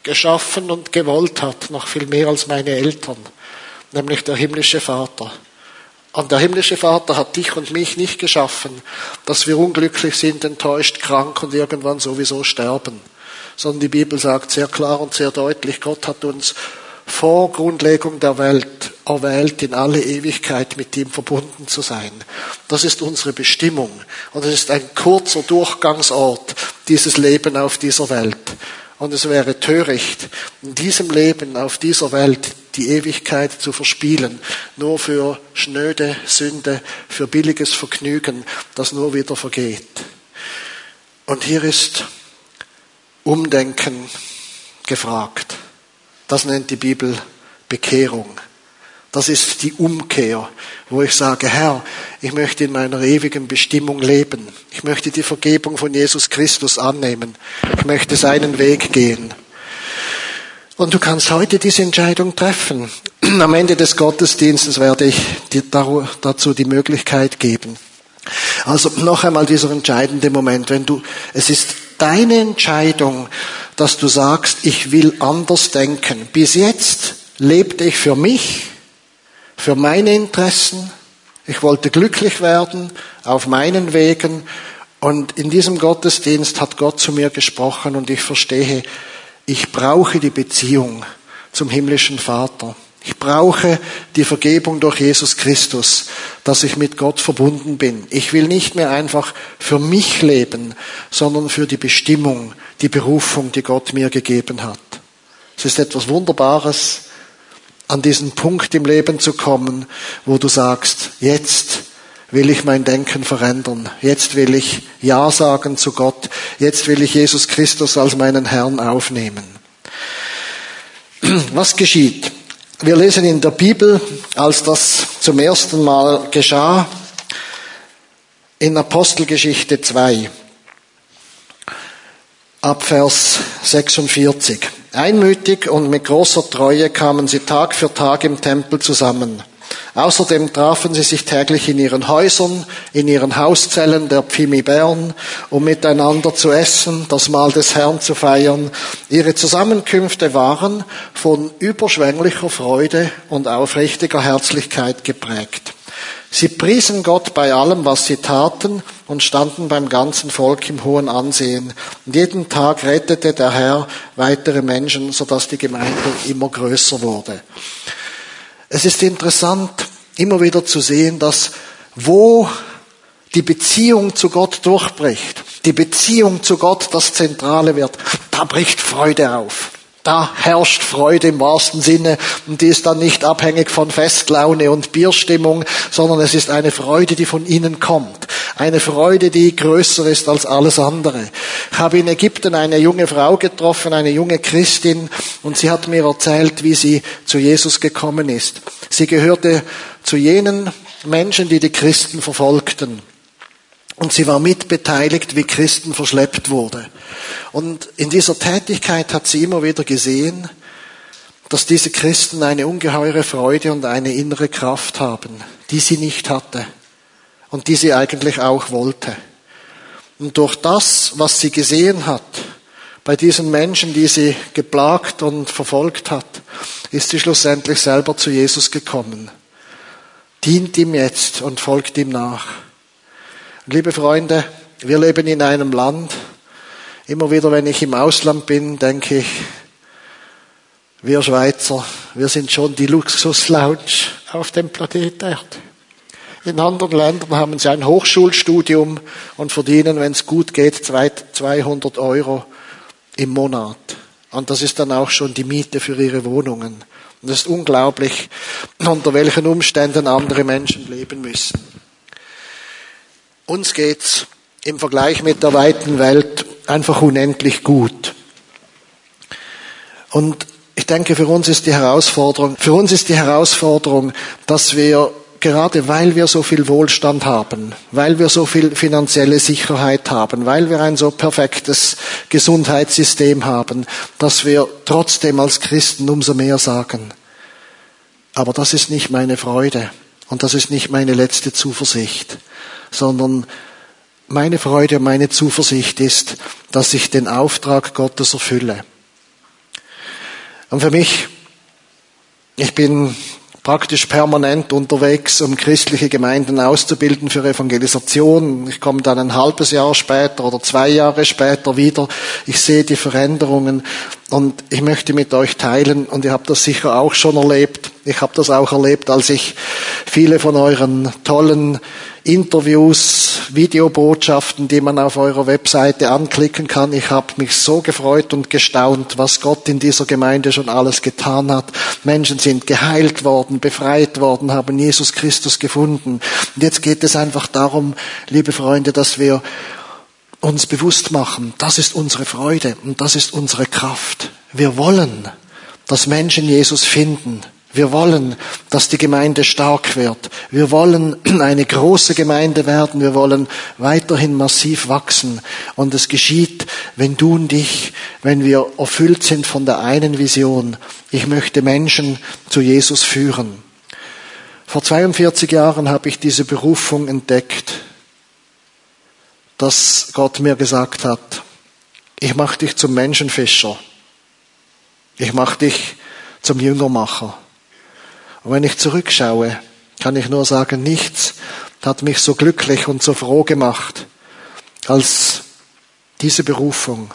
geschaffen und gewollt hat, noch viel mehr als meine Eltern, nämlich der himmlische Vater. Und der himmlische Vater hat dich und mich nicht geschaffen, dass wir unglücklich sind, enttäuscht, krank und irgendwann sowieso sterben. Sondern die Bibel sagt sehr klar und sehr deutlich, Gott hat uns vor Grundlegung der Welt erwählt, in alle Ewigkeit mit ihm verbunden zu sein. Das ist unsere Bestimmung. Und es ist ein kurzer Durchgangsort, dieses Leben auf dieser Welt. Und es wäre töricht, in diesem Leben, auf dieser Welt, die Ewigkeit zu verspielen, nur für schnöde Sünde, für billiges Vergnügen, das nur wieder vergeht. Und hier ist Umdenken gefragt. Das nennt die Bibel Bekehrung. Das ist die Umkehr, wo ich sage, Herr, ich möchte in meiner ewigen Bestimmung leben. Ich möchte die Vergebung von Jesus Christus annehmen. Ich möchte seinen Weg gehen. Und du kannst heute diese Entscheidung treffen. Am Ende des Gottesdienstes werde ich dir dazu die Möglichkeit geben. Also noch einmal dieser entscheidende Moment, wenn du, es ist deine Entscheidung, dass du sagst, ich will anders denken. Bis jetzt lebte ich für mich, für meine Interessen. Ich wollte glücklich werden auf meinen Wegen. Und in diesem Gottesdienst hat Gott zu mir gesprochen und ich verstehe, ich brauche die Beziehung zum himmlischen Vater. Ich brauche die Vergebung durch Jesus Christus, dass ich mit Gott verbunden bin. Ich will nicht mehr einfach für mich leben, sondern für die Bestimmung, die Berufung, die Gott mir gegeben hat. Es ist etwas Wunderbares, an diesen Punkt im Leben zu kommen, wo du sagst, jetzt will ich mein Denken verändern. Jetzt will ich Ja sagen zu Gott. Jetzt will ich Jesus Christus als meinen Herrn aufnehmen. Was geschieht? Wir lesen in der Bibel, als das zum ersten Mal geschah, in Apostelgeschichte 2, ab Vers 46. Einmütig und mit großer Treue kamen sie Tag für Tag im Tempel zusammen. Außerdem trafen sie sich täglich in ihren Häusern, in ihren Hauszellen der Pfimi Bern, um miteinander zu essen, das Mahl des Herrn zu feiern. Ihre Zusammenkünfte waren von überschwänglicher Freude und aufrichtiger Herzlichkeit geprägt. Sie priesen Gott bei allem, was sie taten und standen beim ganzen Volk im hohen Ansehen. Und jeden Tag rettete der Herr weitere Menschen, sodass die Gemeinde immer größer wurde. Es ist interessant, immer wieder zu sehen, dass wo die Beziehung zu Gott durchbricht, die Beziehung zu Gott das Zentrale wird, da bricht Freude auf. Da herrscht Freude im wahrsten Sinne und die ist dann nicht abhängig von Festlaune und Bierstimmung, sondern es ist eine Freude, die von innen kommt. Eine Freude, die größer ist als alles andere. Ich habe in Ägypten eine junge Frau getroffen, eine junge Christin, und sie hat mir erzählt, wie sie zu Jesus gekommen ist. Sie gehörte zu jenen Menschen, die die Christen verfolgten. Und sie war mitbeteiligt, wie Christen verschleppt wurde. Und in dieser Tätigkeit hat sie immer wieder gesehen, dass diese Christen eine ungeheure Freude und eine innere Kraft haben, die sie nicht hatte und die sie eigentlich auch wollte. Und durch das, was sie gesehen hat, bei diesen Menschen, die sie geplagt und verfolgt hat, ist sie schlussendlich selber zu Jesus gekommen, dient ihm jetzt und folgt ihm nach. Liebe Freunde, wir leben in einem Land, immer wieder wenn ich im Ausland bin, denke ich, wir Schweizer, wir sind schon die Luxus-Lounge auf dem Planet Erde. In anderen Ländern haben sie ein Hochschulstudium und verdienen, wenn es gut geht, 200 Euro im Monat. Und das ist dann auch schon die Miete für ihre Wohnungen. Und es ist unglaublich, unter welchen Umständen andere Menschen leben müssen. Uns geht's im Vergleich mit der weiten Welt einfach unendlich gut. Und ich denke, für uns ist die Herausforderung, für uns ist die Herausforderung, dass wir gerade weil wir so viel Wohlstand haben, weil wir so viel finanzielle Sicherheit haben, weil wir ein so perfektes Gesundheitssystem haben, dass wir trotzdem als Christen umso mehr sagen. Aber das ist nicht meine Freude und das ist nicht meine letzte Zuversicht sondern meine Freude und meine Zuversicht ist, dass ich den Auftrag Gottes erfülle. Und für mich, ich bin praktisch permanent unterwegs, um christliche Gemeinden auszubilden für Evangelisation. Ich komme dann ein halbes Jahr später oder zwei Jahre später wieder. Ich sehe die Veränderungen und ich möchte mit euch teilen, und ihr habt das sicher auch schon erlebt. Ich habe das auch erlebt, als ich viele von euren tollen Interviews, Videobotschaften, die man auf eurer Webseite anklicken kann. Ich habe mich so gefreut und gestaunt, was Gott in dieser Gemeinde schon alles getan hat. Menschen sind geheilt worden, befreit worden, haben Jesus Christus gefunden. Und jetzt geht es einfach darum, liebe Freunde, dass wir uns bewusst machen, das ist unsere Freude und das ist unsere Kraft. Wir wollen, dass Menschen Jesus finden. Wir wollen, dass die Gemeinde stark wird. Wir wollen eine große Gemeinde werden. Wir wollen weiterhin massiv wachsen. Und es geschieht, wenn du und ich, wenn wir erfüllt sind von der einen Vision. Ich möchte Menschen zu Jesus führen. Vor 42 Jahren habe ich diese Berufung entdeckt, dass Gott mir gesagt hat, ich mache dich zum Menschenfischer. Ich mache dich zum Jüngermacher. Und wenn ich zurückschaue, kann ich nur sagen, nichts hat mich so glücklich und so froh gemacht als diese Berufung,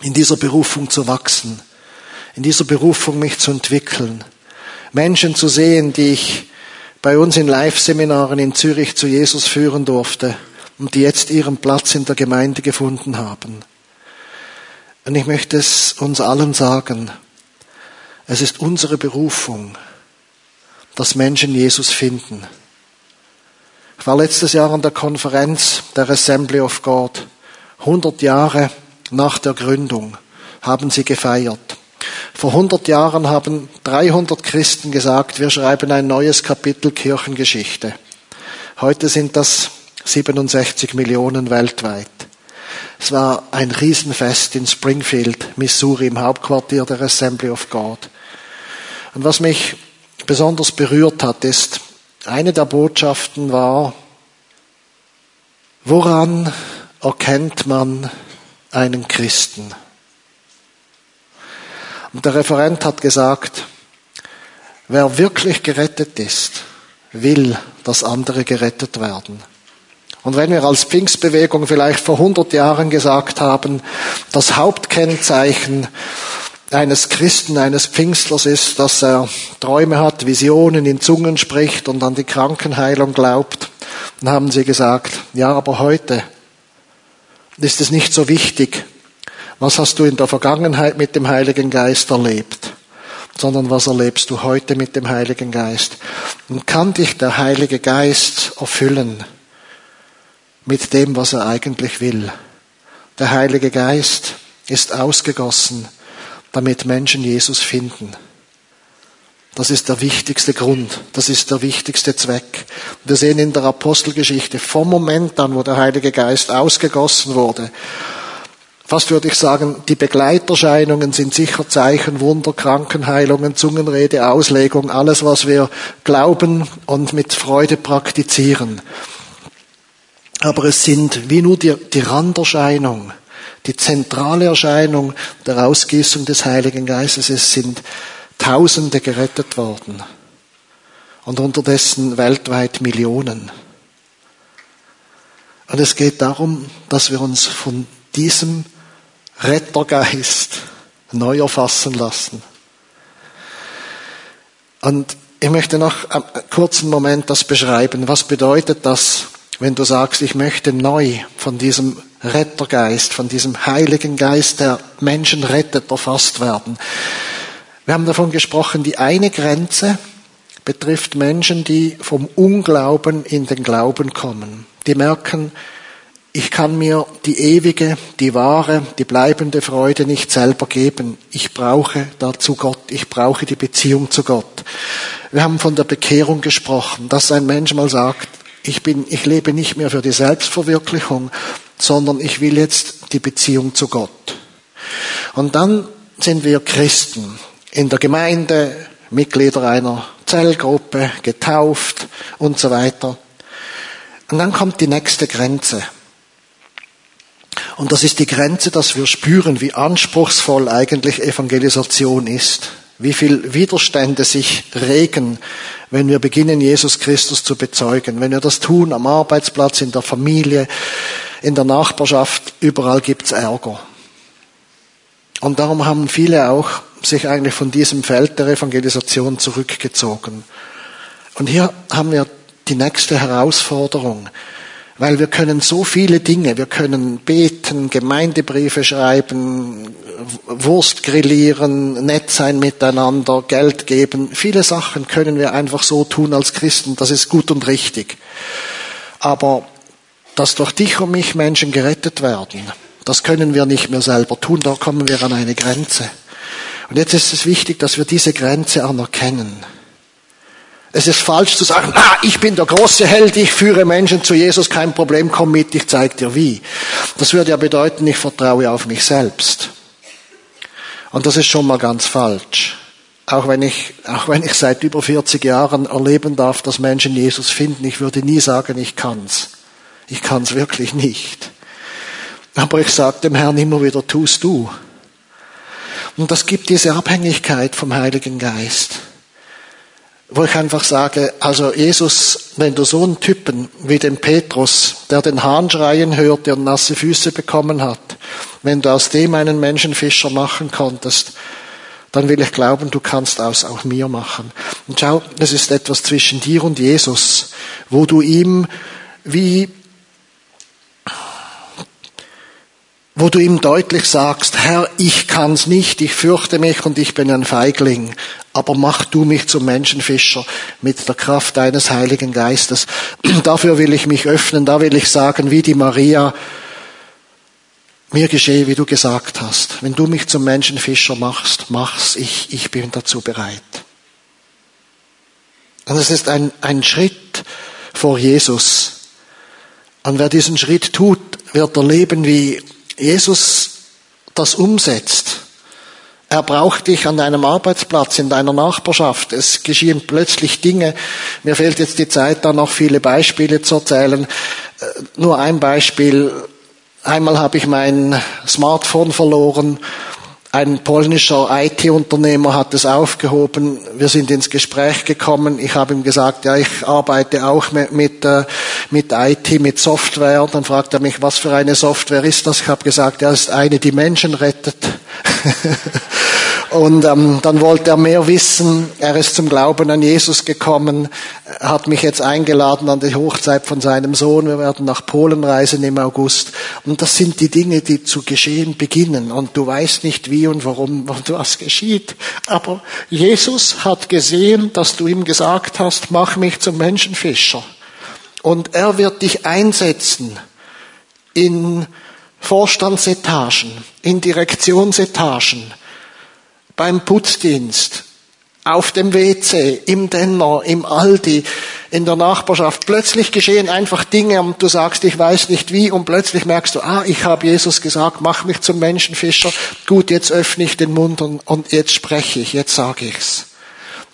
in dieser Berufung zu wachsen, in dieser Berufung mich zu entwickeln, Menschen zu sehen, die ich bei uns in Live-Seminaren in Zürich zu Jesus führen durfte und die jetzt ihren Platz in der Gemeinde gefunden haben. Und ich möchte es uns allen sagen, es ist unsere Berufung, dass Menschen Jesus finden. Ich war letztes Jahr an der Konferenz der Assembly of God. 100 Jahre nach der Gründung haben sie gefeiert. Vor 100 Jahren haben 300 Christen gesagt, wir schreiben ein neues Kapitel Kirchengeschichte. Heute sind das 67 Millionen weltweit. Es war ein Riesenfest in Springfield, Missouri, im Hauptquartier der Assembly of God. Und was mich besonders berührt hat, ist, eine der Botschaften war, woran erkennt man einen Christen? Und der Referent hat gesagt, wer wirklich gerettet ist, will, dass andere gerettet werden. Und wenn wir als Pfingstbewegung vielleicht vor 100 Jahren gesagt haben, das Hauptkennzeichen eines Christen, eines Pfingstlers ist, dass er Träume hat, Visionen, in Zungen spricht und an die Krankenheilung glaubt, dann haben sie gesagt, ja, aber heute ist es nicht so wichtig, was hast du in der Vergangenheit mit dem Heiligen Geist erlebt, sondern was erlebst du heute mit dem Heiligen Geist. Und kann dich der Heilige Geist erfüllen mit dem, was er eigentlich will. Der Heilige Geist ist ausgegossen damit Menschen Jesus finden. Das ist der wichtigste Grund, das ist der wichtigste Zweck. Wir sehen in der Apostelgeschichte vom Moment an, wo der Heilige Geist ausgegossen wurde, fast würde ich sagen, die Begleiterscheinungen sind sicher Zeichen, Wunder, Krankenheilungen, Zungenrede, Auslegung, alles, was wir glauben und mit Freude praktizieren. Aber es sind wie nur die, die Randerscheinung die zentrale Erscheinung der Ausgießung des Heiligen Geistes. Es sind Tausende gerettet worden und unterdessen weltweit Millionen. Und es geht darum, dass wir uns von diesem Rettergeist neu erfassen lassen. Und ich möchte noch einen kurzen Moment das beschreiben. Was bedeutet das, wenn du sagst, ich möchte neu von diesem Rettergeist, von diesem Heiligen Geist, der Menschen rettet, erfasst werden. Wir haben davon gesprochen, die eine Grenze betrifft Menschen, die vom Unglauben in den Glauben kommen. Die merken, ich kann mir die ewige, die wahre, die bleibende Freude nicht selber geben. Ich brauche dazu Gott. Ich brauche die Beziehung zu Gott. Wir haben von der Bekehrung gesprochen, dass ein Mensch mal sagt, ich bin, ich lebe nicht mehr für die Selbstverwirklichung, sondern ich will jetzt die Beziehung zu Gott. Und dann sind wir Christen in der Gemeinde, Mitglieder einer Zellgruppe, getauft und so weiter. Und dann kommt die nächste Grenze. Und das ist die Grenze, dass wir spüren, wie anspruchsvoll eigentlich Evangelisation ist. Wie viel Widerstände sich regen, wenn wir beginnen, Jesus Christus zu bezeugen. Wenn wir das tun am Arbeitsplatz, in der Familie, in der Nachbarschaft, überall gibt's Ärger. Und darum haben viele auch sich eigentlich von diesem Feld der Evangelisation zurückgezogen. Und hier haben wir die nächste Herausforderung, weil wir können so viele Dinge, wir können beten, Gemeindebriefe schreiben, Wurst grillieren, nett sein miteinander, Geld geben, viele Sachen können wir einfach so tun als Christen, das ist gut und richtig. Aber dass durch dich und mich Menschen gerettet werden. Das können wir nicht mehr selber tun, da kommen wir an eine Grenze. Und jetzt ist es wichtig, dass wir diese Grenze anerkennen. Es ist falsch zu sagen, ah, ich bin der große Held, ich führe Menschen zu Jesus, kein Problem, komm mit, ich zeig dir wie. Das würde ja bedeuten, ich vertraue auf mich selbst. Und das ist schon mal ganz falsch. Auch wenn ich, auch wenn ich seit über 40 Jahren erleben darf, dass Menschen Jesus finden, ich würde nie sagen, ich kann's. Ich kann es wirklich nicht. Aber ich sage dem Herrn immer wieder, tust du. Und das gibt diese Abhängigkeit vom Heiligen Geist. Wo ich einfach sage, also Jesus, wenn du so einen Typen wie den Petrus, der den Hahn schreien hörte und nasse Füße bekommen hat, wenn du aus dem einen Menschenfischer machen konntest, dann will ich glauben, du kannst aus auch mir machen. Und schau, es ist etwas zwischen dir und Jesus, wo du ihm wie wo du ihm deutlich sagst, Herr, ich kann's nicht, ich fürchte mich und ich bin ein Feigling, aber mach du mich zum Menschenfischer mit der Kraft deines Heiligen Geistes. Dafür will ich mich öffnen, da will ich sagen, wie die Maria, mir geschehe, wie du gesagt hast. Wenn du mich zum Menschenfischer machst, mach's, ich, ich bin dazu bereit. Und es ist ein, ein Schritt vor Jesus. Und wer diesen Schritt tut, wird erleben, wie Jesus das umsetzt. Er braucht dich an deinem Arbeitsplatz, in deiner Nachbarschaft. Es geschehen plötzlich Dinge. Mir fehlt jetzt die Zeit, da noch viele Beispiele zu erzählen. Äh, nur ein Beispiel. Einmal habe ich mein Smartphone verloren ein polnischer IT-Unternehmer hat es aufgehoben. Wir sind ins Gespräch gekommen. Ich habe ihm gesagt, ja, ich arbeite auch mit, mit, äh, mit IT, mit Software. Dann fragt er mich, was für eine Software ist das? Ich habe gesagt, ja, es ist eine, die Menschen rettet. Und ähm, dann wollte er mehr wissen. Er ist zum Glauben an Jesus gekommen, hat mich jetzt eingeladen an die Hochzeit von seinem Sohn. Wir werden nach Polen reisen im August. Und das sind die Dinge, die zu geschehen beginnen. Und du weißt nicht wie und warum und was geschieht. Aber Jesus hat gesehen, dass du ihm gesagt hast, mach mich zum Menschenfischer. Und er wird dich einsetzen in Vorstandsetagen, in Direktionsetagen, beim Putzdienst, auf dem WC, im Denner, im Aldi, in der Nachbarschaft. Plötzlich geschehen einfach Dinge und du sagst, ich weiß nicht wie und plötzlich merkst du, ah, ich habe Jesus gesagt, mach mich zum Menschenfischer. Gut, jetzt öffne ich den Mund und, und jetzt spreche ich, jetzt sage ich's.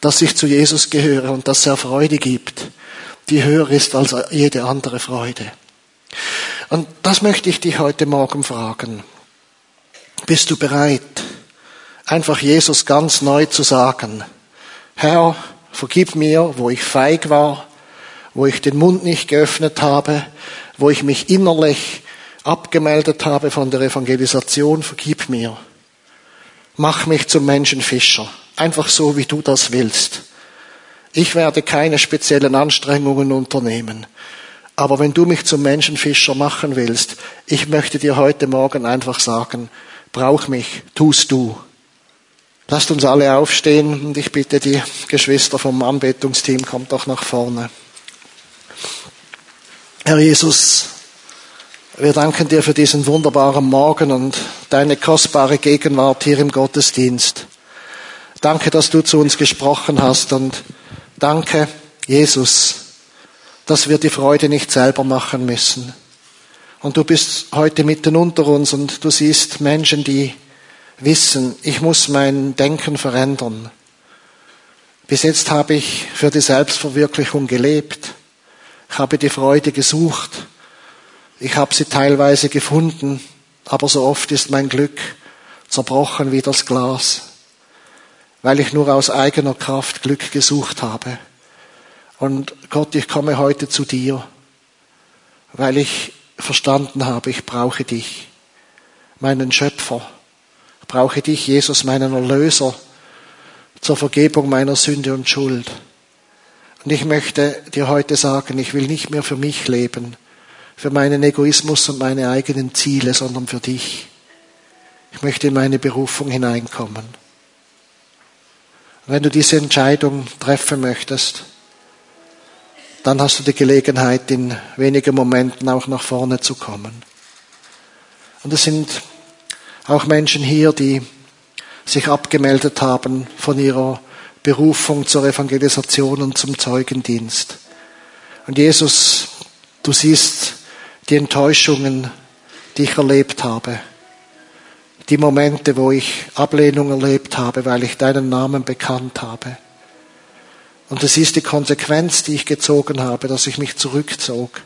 Dass ich zu Jesus gehöre und dass er Freude gibt, die höher ist als jede andere Freude. Und das möchte ich dich heute Morgen fragen. Bist du bereit? einfach Jesus ganz neu zu sagen, Herr, vergib mir, wo ich feig war, wo ich den Mund nicht geöffnet habe, wo ich mich innerlich abgemeldet habe von der Evangelisation, vergib mir. Mach mich zum Menschenfischer, einfach so, wie du das willst. Ich werde keine speziellen Anstrengungen unternehmen. Aber wenn du mich zum Menschenfischer machen willst, ich möchte dir heute Morgen einfach sagen, brauch mich, tust du. Lasst uns alle aufstehen und ich bitte die Geschwister vom Anbetungsteam, kommt doch nach vorne. Herr Jesus, wir danken dir für diesen wunderbaren Morgen und deine kostbare Gegenwart hier im Gottesdienst. Danke, dass du zu uns gesprochen hast und danke, Jesus, dass wir die Freude nicht selber machen müssen. Und du bist heute mitten unter uns und du siehst Menschen, die wissen, ich muss mein Denken verändern. Bis jetzt habe ich für die Selbstverwirklichung gelebt. Ich habe die Freude gesucht. Ich habe sie teilweise gefunden, aber so oft ist mein Glück zerbrochen wie das Glas, weil ich nur aus eigener Kraft Glück gesucht habe. Und Gott, ich komme heute zu dir, weil ich verstanden habe, ich brauche dich, meinen Schöpfer brauche dich, Jesus, meinen Erlöser, zur Vergebung meiner Sünde und Schuld. Und ich möchte dir heute sagen, ich will nicht mehr für mich leben, für meinen Egoismus und meine eigenen Ziele, sondern für dich. Ich möchte in meine Berufung hineinkommen. Und wenn du diese Entscheidung treffen möchtest, dann hast du die Gelegenheit, in wenigen Momenten auch nach vorne zu kommen. Und es sind auch Menschen hier, die sich abgemeldet haben von ihrer Berufung zur Evangelisation und zum Zeugendienst. Und Jesus, du siehst die Enttäuschungen, die ich erlebt habe, die Momente, wo ich Ablehnung erlebt habe, weil ich deinen Namen bekannt habe. Und du siehst die Konsequenz, die ich gezogen habe, dass ich mich zurückzog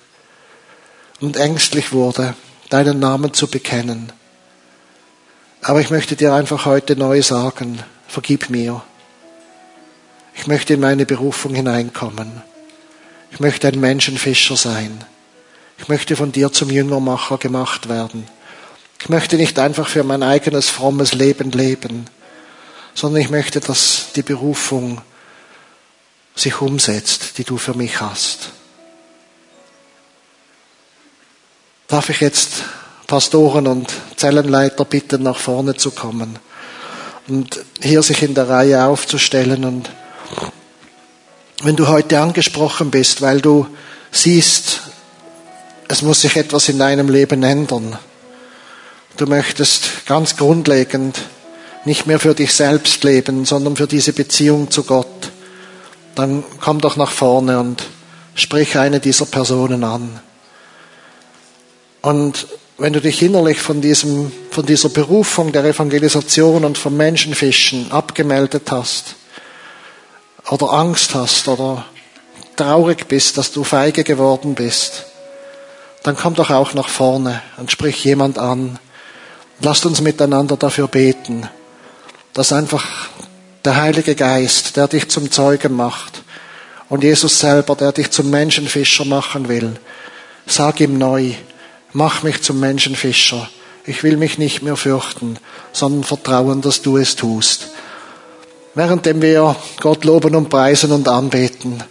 und ängstlich wurde, deinen Namen zu bekennen. Aber ich möchte dir einfach heute neu sagen, vergib mir. Ich möchte in meine Berufung hineinkommen. Ich möchte ein Menschenfischer sein. Ich möchte von dir zum Jüngermacher gemacht werden. Ich möchte nicht einfach für mein eigenes frommes Leben leben, sondern ich möchte, dass die Berufung sich umsetzt, die du für mich hast. Darf ich jetzt Pastoren und Zellenleiter bitten, nach vorne zu kommen und hier sich in der Reihe aufzustellen. Und wenn du heute angesprochen bist, weil du siehst, es muss sich etwas in deinem Leben ändern, du möchtest ganz grundlegend nicht mehr für dich selbst leben, sondern für diese Beziehung zu Gott, dann komm doch nach vorne und sprich eine dieser Personen an. Und wenn du dich innerlich von, diesem, von dieser Berufung der Evangelisation und vom Menschenfischen abgemeldet hast oder Angst hast oder traurig bist, dass du feige geworden bist, dann komm doch auch nach vorne und sprich jemand an. Lasst uns miteinander dafür beten, dass einfach der Heilige Geist, der dich zum Zeugen macht, und Jesus selber, der dich zum Menschenfischer machen will, sag ihm neu, mach mich zum Menschenfischer. Ich will mich nicht mehr fürchten, sondern vertrauen, dass du es tust. Währenddem wir Gott loben und preisen und anbeten,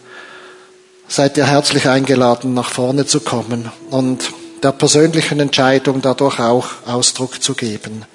seid ihr herzlich eingeladen, nach vorne zu kommen und der persönlichen Entscheidung dadurch auch Ausdruck zu geben.